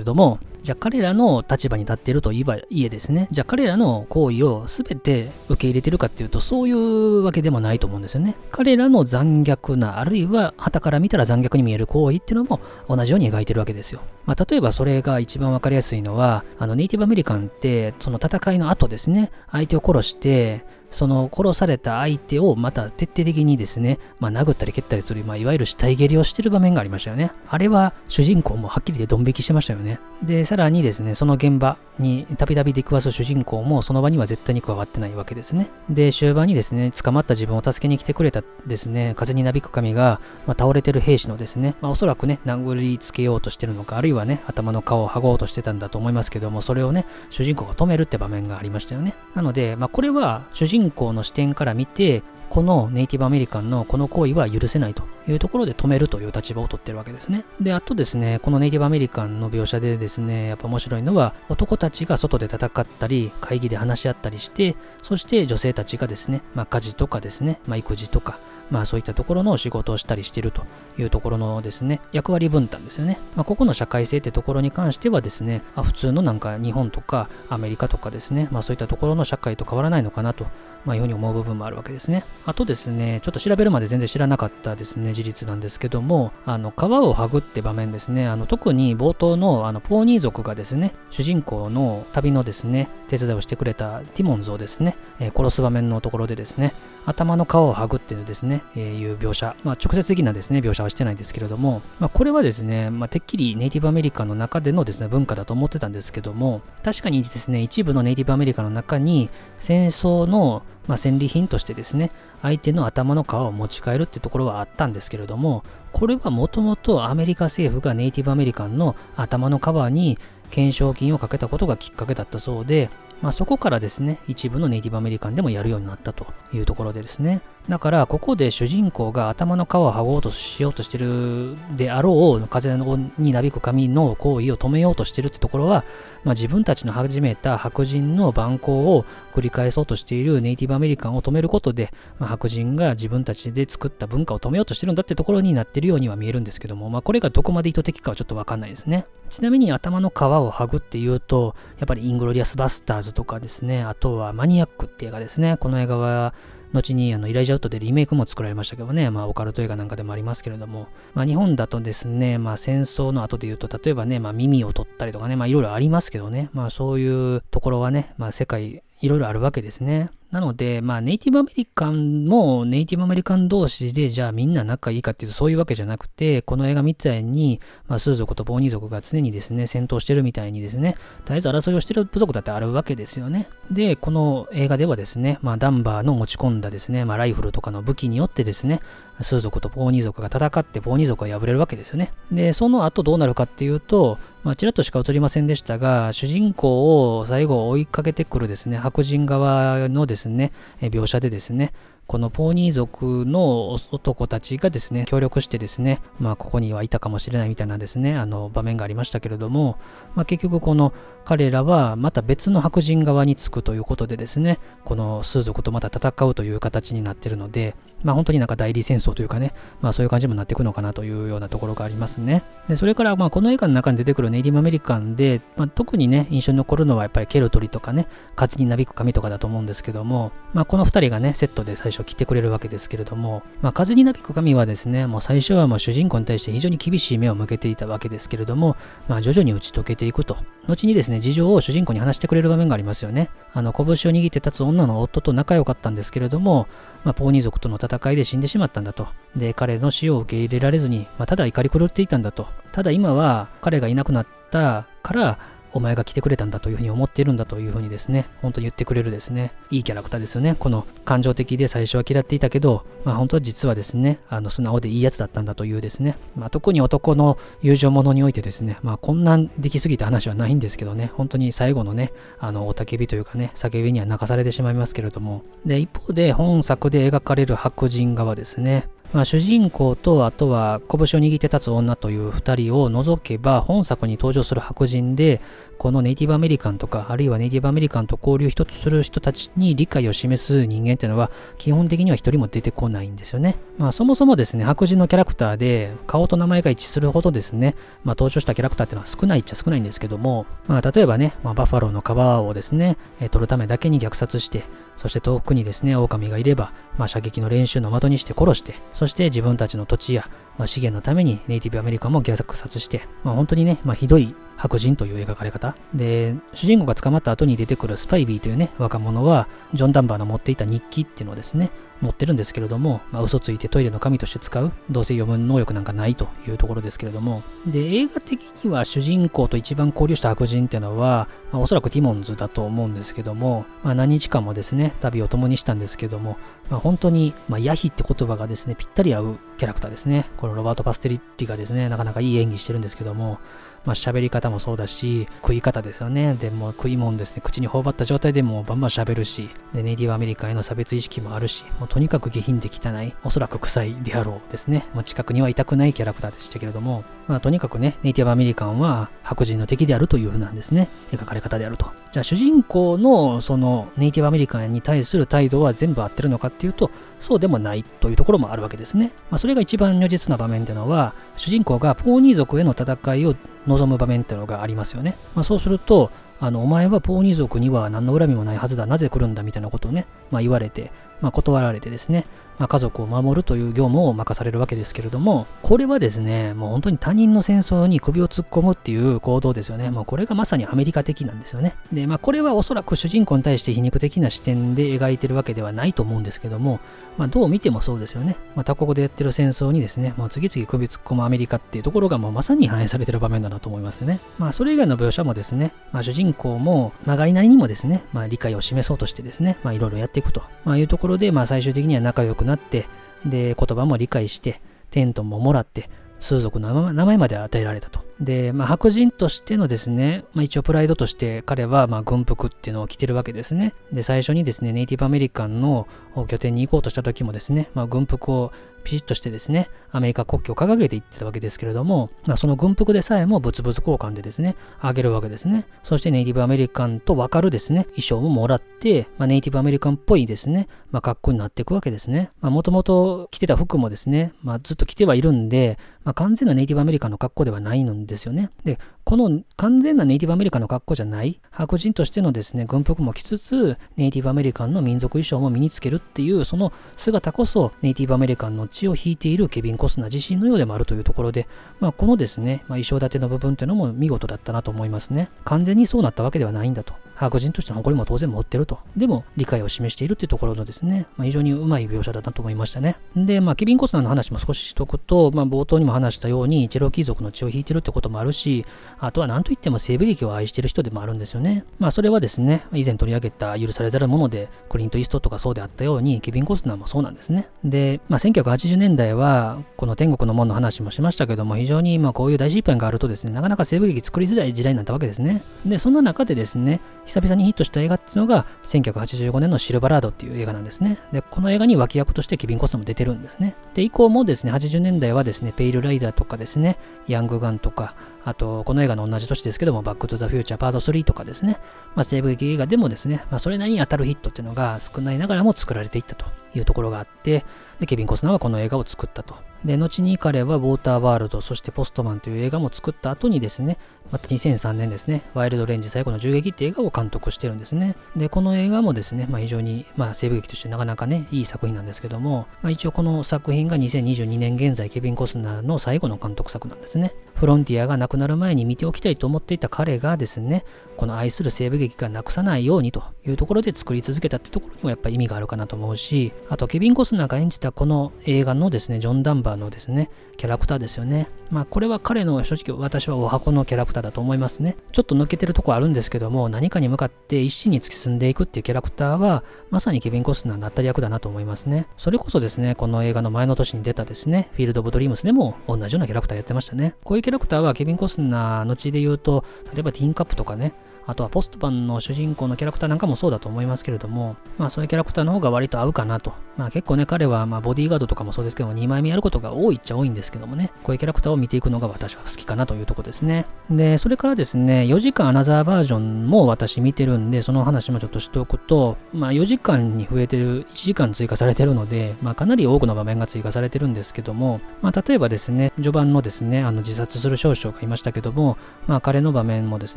れども、じゃあ彼らの立場に立っているといえですね、じゃあ彼らの行為を全て受け入れてるかっていうと、そういうわけでもないと思うんですよね。彼らの残虐な、あるいは旗から見たら残虐に見える行為っていうのも同じように描いてるわけですよ。まあ、例えばそれが一番わかりやすいのは、あのネイティブアメリカンって、その戦いの後ですね、相手を殺して、その殺された相手をまた徹底的にですね、まあ、殴ったり蹴ったりする、まあ、いわゆる死体蹴りをしてる場面がありましたよね。あれは主人公もはっきりでドン引きしてましたよね。で、さらにですね、その現場にたびたび出くわす主人公もその場には絶対に加わってないわけですね。で、終盤にですね、捕まった自分を助けに来てくれたですね、風になびく神が、まあ、倒れてる兵士のですね、まあ、おそらくね、殴りつけようとしてるのか、あるいはね、頭の顔を剥ごうとしてたんだと思いますけども、それをね、主人公が止めるって場面がありましたよね。なので、まあ、これは主人公の視点から見て、このネイティブアメリカンのこの行為は許せないというところで止めるという立場を取ってるわけですね。で、あとですね、このネイティブアメリカンの描写でですね、やっぱ面白いのは、男たちが外で戦ったり、会議で話し合ったりして、そして女性たちがですね、まあ、家事とかですね、まあ、育児とか、まあそういったところの仕事をしたりしてるというところのですね、役割分担ですよね。まあここの社会性ってところに関してはですね、あ普通のなんか日本とかアメリカとかですね、まあそういったところの社会と変わらないのかなとまあ、いうふうに思う部分もあるわけですね。あとですね、ちょっと調べるまで全然知らなかったですね、事実なんですけども、あの、川をはぐって場面ですね、あの、特に冒頭の、あの、ポーニー族がですね、主人公の旅のですね、手伝いをしてくれたティモンズをですね、えー、殺す場面のところでですね、頭の皮をはぐっていうですね、えー、いう描写、まあ、直接的なですね、描写はしてないんですけれども、まあ、これはですね、まあ、てっきりネイティブアメリカの中でのですね、文化だと思ってたんですけども、確かにですね、一部のネイティブアメリカの中に、戦争の、まあ、戦利品としてですね、相手の頭の皮を持ち帰るってところはあったんですけれども、これはもともとアメリカ政府がネイティブアメリカンの頭の皮に懸賞金をかけたことがきっかけだったそうで、まあ、そこからですね、一部のネイティブアメリカンでもやるようになったというところでですね、だから、ここで主人公が頭の皮を剥ごうとしようとしてるであろう、風になびく髪の行為を止めようとしてるってところは、まあ、自分たちの始めた白人の蛮行を繰り返そうとしているネイティブアメリカンを止めることで、まあ、白人が自分たちで作った文化を止めようとしてるんだってところになってるようには見えるんですけども、まあ、これがどこまで意図的かはちょっとわかんないですね。ちなみに頭の皮を剥ぐっていうと、やっぱりイングロリアスバスターズとかですね、あとはマニアックって映画ですね。この映画は、後にあのイライジャウッドでリメイクも作られましたけどね、まあオカルト映画なんかでもありますけれども、まあ日本だとですね、まあ戦争の後で言うと、例えばね、まあ耳を取ったりとかね、まあいろいろありますけどね、まあそういうところはね、まあ世界いろいろあるわけですね。なので、まあ、ネイティブアメリカンも、ネイティブアメリカン同士で、じゃあみんな仲いいかっていうと、そういうわけじゃなくて、この映画みたいに、まあ、スー族とボーニー族が常にですね、戦闘してるみたいにですね、絶えず争いをしてる部族だってあるわけですよね。で、この映画ではですね、まあ、ダンバーの持ち込んだですね、まあ、ライフルとかの武器によってですね、スー族とボーニー族が戦って、ボーニー族は敗れるわけですよね。で、その後どうなるかっていうと、まあ、ちらっとしか映りませんでしたが、主人公を最後追いかけてくるですね、白人側のですね、描写でですね、このポーニー族の男たちがですね、協力してですね、まあここにはいたかもしれないみたいなですね、あの場面がありましたけれども、まあ結局この彼らはまた別の白人側につくということでですね、この数族とまた戦うという形になっているので、まあ本当になんか代理戦争というかね、まあそういう感じもなっていくのかなというようなところがありますね。で、それからまあこの映画の中に出てくるネイティブアメリカンで、まあ、特にね、印象に残るのはやっぱりケルトリとかね、風になびく髪とかだと思うんですけども、まあこの二人がね、セットで最初来てくれるわけですけれども、まあ、風になびく神はですね、もう最初はもう主人公に対して非常に厳しい目を向けていたわけですけれども、まあ、徐々に打ち解けていくと。後にですね、事情を主人公に話してくれる場面がありますよね。あの、拳を握って立つ女の夫と仲良かったんですけれども、まあ、ポーニー族との戦いで死んでしまったんだと。で、彼の死を受け入れられずに、まあ、ただ怒り狂っていたんだと。ただ今は彼がいなくなったから、お前が来てくれたんだというふうに思っているんだというふうにですね、本当に言ってくれるですね、いいキャラクターですよね。この感情的で最初は嫌っていたけど、まあ本当は実はですね、あの素直でいいやつだったんだというですね、まあ特に男の友情ものにおいてですね、まあこんなんできすぎた話はないんですけどね、本当に最後のね、あの、おたけびというかね、叫びには泣かされてしまいますけれども、で、一方で本作で描かれる白人側ですね、まあ、主人公とあとは拳を握って立つ女という2人を除けば本作に登場する白人でこのネイティブアメリカンとかあるいはネイティブアメリカンと交流一つする人たちに理解を示す人間っていうのは基本的には一人も出てこないんですよね。まあそもそもですね白人のキャラクターで顔と名前が一致するほどですね、まあ、登場したキャラクターっていうのは少ないっちゃ少ないんですけども、まあ、例えばね、まあ、バッファローの皮をですね、えー、取るためだけに虐殺してそして遠くにですね、狼がいれば、まあ、射撃の練習の的にして殺して、そして自分たちの土地や、まあ、資源のためにネイティブアメリカンも虐殺して、まあ、本当にね、まあ、ひどい白人という描かれ方。で、主人公が捕まった後に出てくるスパイビーというね、若者は、ジョン・ダンバーの持っていた日記っていうのをですね、持ってるんですけれども、まあ、嘘ついてトイレの紙として使う、どうせ読む能力なんかないというところですけれども、で、映画的には主人公と一番交流した白人っていうのは、まあ、おそらくティモンズだと思うんですけども、まあ、何日間もですね、旅を共にしたんですけども、まあ、本当に、まあ、ヤヒって言葉がですね、ぴったり合うキャラクターですね。このロバート・パステリッティがですね、なかなかいい演技してるんですけども、まあ、喋り方もそうだし、食い方ですよね。でも食い物ですね、口に頬張った状態でもバンバン喋るし、で、ネイティブアメリカンへの差別意識もあるし、もうとにかく下品で汚い、おそらく臭いであろうですね。もう近くにはいたくないキャラクターでしたけれども、まあ、とにかくね、ネイティブアメリカンは白人の敵であるという風なんですね。描かれ方であると。じゃあ主人公のそのネイティブアメリカンに対する態度は全部合ってるのかっていうと、そうでもないというところもあるわけですね。まあ、それが一番如実な場面っていうのは、主人公がポーニー族への戦いを望む場面っていうのがありますよね。まあ、そうすると、あの、お前はポーニー族には何の恨みもないはずだ、なぜ来るんだみたいなことをね、まあ、言われて、まあ、断られてですね、まあ、家族を守るという業務を任されるわけですけれども、これはですね、もう本当に他人の戦争に首を突っ込むっていう行動ですよね。もうこれがまさにアメリカ的なんですよね。で、まあこれはおそらく主人公に対して皮肉的な視点で描いてるわけではないと思うんですけども、まあどう見てもそうですよね。まあ他国でやってる戦争にですね、まあ次々首突っ込むアメリカっていうところがもうまさに反映されてる場面だなと思いますよね。まあそれ以外の描写もですね、まあ主人公も曲がりなりにもですね、まあ理解を示そうとしてですね、まあいろいろやっていくと、まあ、いうところで、まあ最終的には仲良くなって、で、言葉も理解して、テントももらって、数族の名前まで与えられたと。で、まあ、白人としてのですね、まあ、一応プライドとして彼はま軍服っていうのを着てるわけですね。で、最初にですね、ネイティブアメリカンの拠点に行こうとした時もですね、まあ、軍服をピシッとしてですね、アメリカ国旗を掲げていってたわけですけれども、まあ、その軍服でさえも物々交換でですね、あげるわけですね。そしてネイティブアメリカンとわかるですね、衣装ももらって、まあ、ネイティブアメリカンっぽいですね、まあ、格好になっていくわけですね。もともと着てた服もですね、まあ、ずっと着てはいるんで、まあ、完全なネイティブアメリカンの格好ではないんですよね。で、この完全なネイティブアメリカンの格好じゃない？白人としてのですね、軍服も着つつ、ネイティブアメリカンの民族衣装も身につけるっていう、その姿こそネイティブアメリカンの血を引いているケビン・コスナー自身のようでもあるというところで、まあ、このですね、まあ、衣装立ての部分っていうのも見事だったなと思いますね。完全にそうなったわけではないんだと。白人としての誇りも当然持ってると。でも、理解を示しているっていうところのですね、まあ、非常にうまい描写だったと思いましたね。で、まあ、ケビン・コスナーの話も少ししとくと、まあ、冒頭にも話したように、チェロキー族の血を引いてるってこともあるし、あとは何と言っても西部劇を愛してる人でもあるんですよね。まあ、それはですね、以前取り上げた許されざるもので、クリント・イーストとかそうであったように、ケビン・コスナーもそうなんですね。で、まあ、1980年代は、この天国の門の話もしましたけども、非常にまこういう大失敗があるとですね、なかなか西部劇作りづらい時代になったわけですね。で、そんな中でですね、久々にヒットした映画っていうのが、1985年のシルバラードっていう映画なんですね。で、この映画に脇役としてケビン・コスナーも出てるんですね。で、以降もですね、80年代はですね、ペイルライダーとかですね、ヤングガンとか、あと、この映画の同じ年ですけども、バックトゥザフューチャーパート3とかですね、まあ、西部劇映画でもですね、まあ、それなりに当たるヒットっていうのが少ないながらも作られていったというところがあって、で、ケビン・コスナーはこの映画を作ったと。で、後に彼はウォーターワールド、そしてポストマンという映画も作った後にですね、また2003年ですね、ワイルドレンジ最後の銃撃って映画を監督してるんですね。で、この映画もですね、まあ、非常に、まあ、西部劇としてなかなかね、いい作品なんですけども、まあ、一応この作品が2022年現在、ケビン・コスナーの最後の監督作なんですね。フロンティアが亡くなる前に見ておきたいと思っていた彼がですね、この愛する西部劇がなくさないようにというところで作り続けたってところにもやっぱり意味があるかなと思うし、あとケビン・コスナーが演じたこの映画のですね、ジョン・ダンバーのですね、キャラクターですよね。まあこれは彼の正直私はお箱のキャラクターだと思いますね。ちょっと抜けてるとこあるんですけども、何かに向かって一心に突き進んでいくっていうキャラクターは、まさにケビン・コスナーなったり役だなと思いますね。それこそですね、この映画の前の年に出たですね、フィールド・オブ・ドリームスでも同じようなキャラクターやってましたね。こういうキャラクターはケビン・コスナーの地で言うと、例えばティーンカップとかね、あとはポストパンの主人公のキャラクターなんかもそうだと思いますけれども、まあそういうキャラクターの方が割と合うかなと。まあ結構ね、彼はまボディーガードとかもそうですけども、2枚目やることが多いっちゃ多いんですけどもね、こういうキャラクターを見ていくのが私は好きかなというとこですね。で、それからですね、4時間アナザーバージョンも私見てるんで、その話もちょっとしておくと、まあ4時間に増えてる、1時間追加されてるので、まあかなり多くの場面が追加されてるんですけども、まあ例えばですね、序盤のですね、あの自殺する少将がいましたけども、まあ彼の場面もです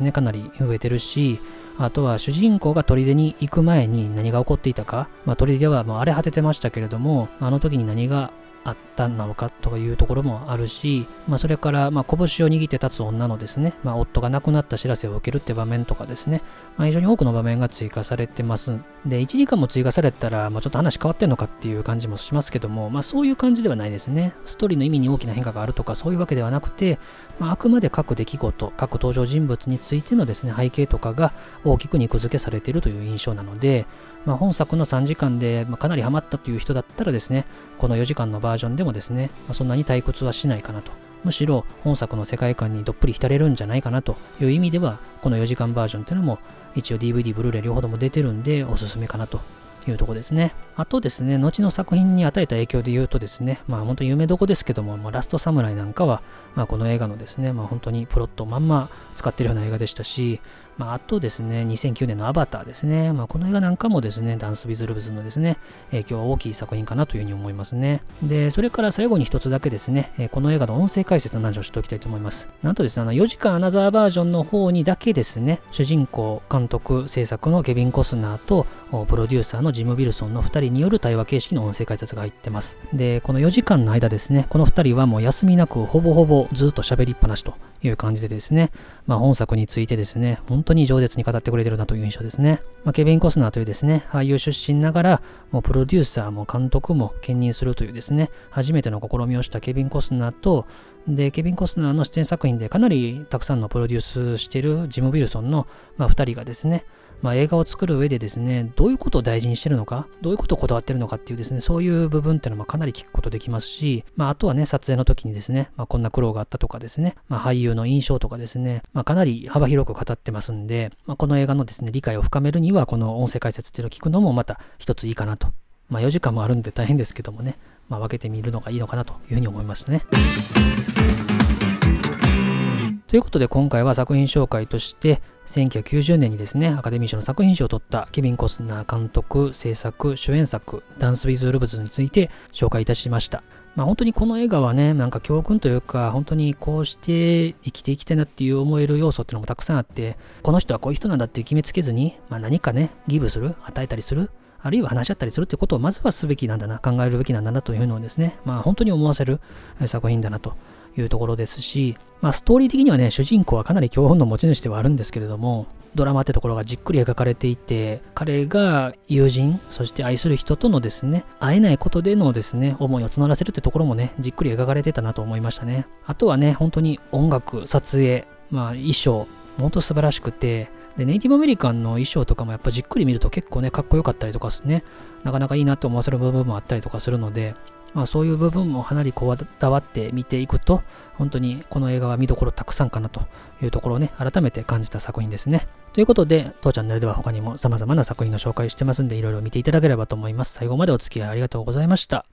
ね、かなり増えてるし、しあとは主人公が砦に行く前に何が起こっていたか、まあ砦はもう荒れ果ててましたけれども、あの時に何があったのかというところもあるし、まあ、それから、まあ、拳を握って立つ女のですね、まあ、夫が亡くなった知らせを受けるって場面とかですね、まあ、非常に多くの場面が追加されてます。で、1時間も追加されたら、まあ、ちょっと話変わってんのかっていう感じもしますけども、まあ、そういう感じではないですね。ストーリーの意味に大きな変化があるとか、そういうわけではなくて、まあ、あくまで各出来事、各登場人物についてのですね、背景とかが大きく肉付けされているという印象なので、まあ、本作の3時間で、ま、かなりハマったという人だったらですね、この4時間のバージョンでもですね、まあ、そんなに退屈はしないかなと。むしろ本作の世界観にどっぷり浸れるんじゃないかなという意味では、この4時間バージョンっていうのも一応 DVD、ブルーレイ両方とも出てるんでおすすめかなというとこですね。あとですね、後の作品に与えた影響で言うとですね、まあ本当に有名どこですけども、まあ、ラストサムライなんかは、まあこの映画のですね、まあ本当にプロットまんま使ってるような映画でしたし、まああとですね、2009年のアバターですね、まあこの映画なんかもですね、ダンス・ビズ・ルブズのですね、影響は大きい作品かなというふうに思いますね。で、それから最後に一つだけですね、この映画の音声解説の話をしておきたいと思います。なんとですね、あの4時間アナザーバージョンの方にだけですね、主人公、監督、制作のケビン・コスナーと、プロデューサーのジム・ビルソンの2人による対話形式の音声解説が入ってます。で、この4時間の間ですね、この2人はもう休みなくほぼほぼずっと喋りっぱなしという感じでですね、まあ本作についてですね、本当に饒舌に語ってくれてるなという印象ですね。まあ、ケビン・コスナーというですね、俳優出身ながら、もうプロデューサーも監督も兼任するというですね、初めての試みをしたケビン・コスナーと、で、ケビン・コスナーの出演作品でかなりたくさんのプロデュースしているジム・ウィルソンの、まあ、2人がですね、まあ、映画を作る上でですね、どういうことを大事にしてるのか、どういうことをこだわってるのかっていうですね、そういう部分っていうのはかなり聞くことできますし、まあ、あとはね、撮影の時にですね、まあ、こんな苦労があったとかですね、まあ、俳優の印象とかですね、まあ、かなり幅広く語ってますんで、まあ、この映画のですね、理解を深めるには、この音声解説っていうのを聞くのもまた一ついいかなと。まあ、4時間もあるんで大変ですけどもね、まあ、分けてみるのがいいのかなというふうに思いますね。ということで今回は作品紹介として1990年にですねアカデミー賞の作品賞を取ったケビン・コスナー監督制作主演作ダンス・ウィズ・ルブズについて紹介いたしました。まあ本当にこの映画はねなんか教訓というか本当にこうして生きていきたいなっていう思える要素っていうのもたくさんあってこの人はこういう人なんだって決めつけずに、まあ、何かねギブする与えたりするあるいは話し合ったりするってことをまずはすべきなんだな、考えるべきなんだなというのをですね、まあ本当に思わせる作品だなというところですし、まあ、ストーリー的にはね、主人公はかなり教本の持ち主ではあるんですけれども、ドラマってところがじっくり描かれていて、彼が友人、そして愛する人とのですね、会えないことでのですね、思いを募らせるってところもね、じっくり描かれてたなと思いましたね。あとはね、本当に音楽、撮影、まあ衣装、本当素晴らしくて、で、ネイティブアメリカンの衣装とかもやっぱじっくり見ると結構ね、かっこよかったりとかですね、なかなかいいなと思わせる部分もあったりとかするので、まあ、そういう部分もかなりこだわって見ていくと、本当にこの映画は見どころたくさんかなというところをね、改めて感じた作品ですね。ということで、当チャンネルでは他にも様々な作品の紹介してますんで、いろいろ見ていただければと思います。最後までお付き合いありがとうございました。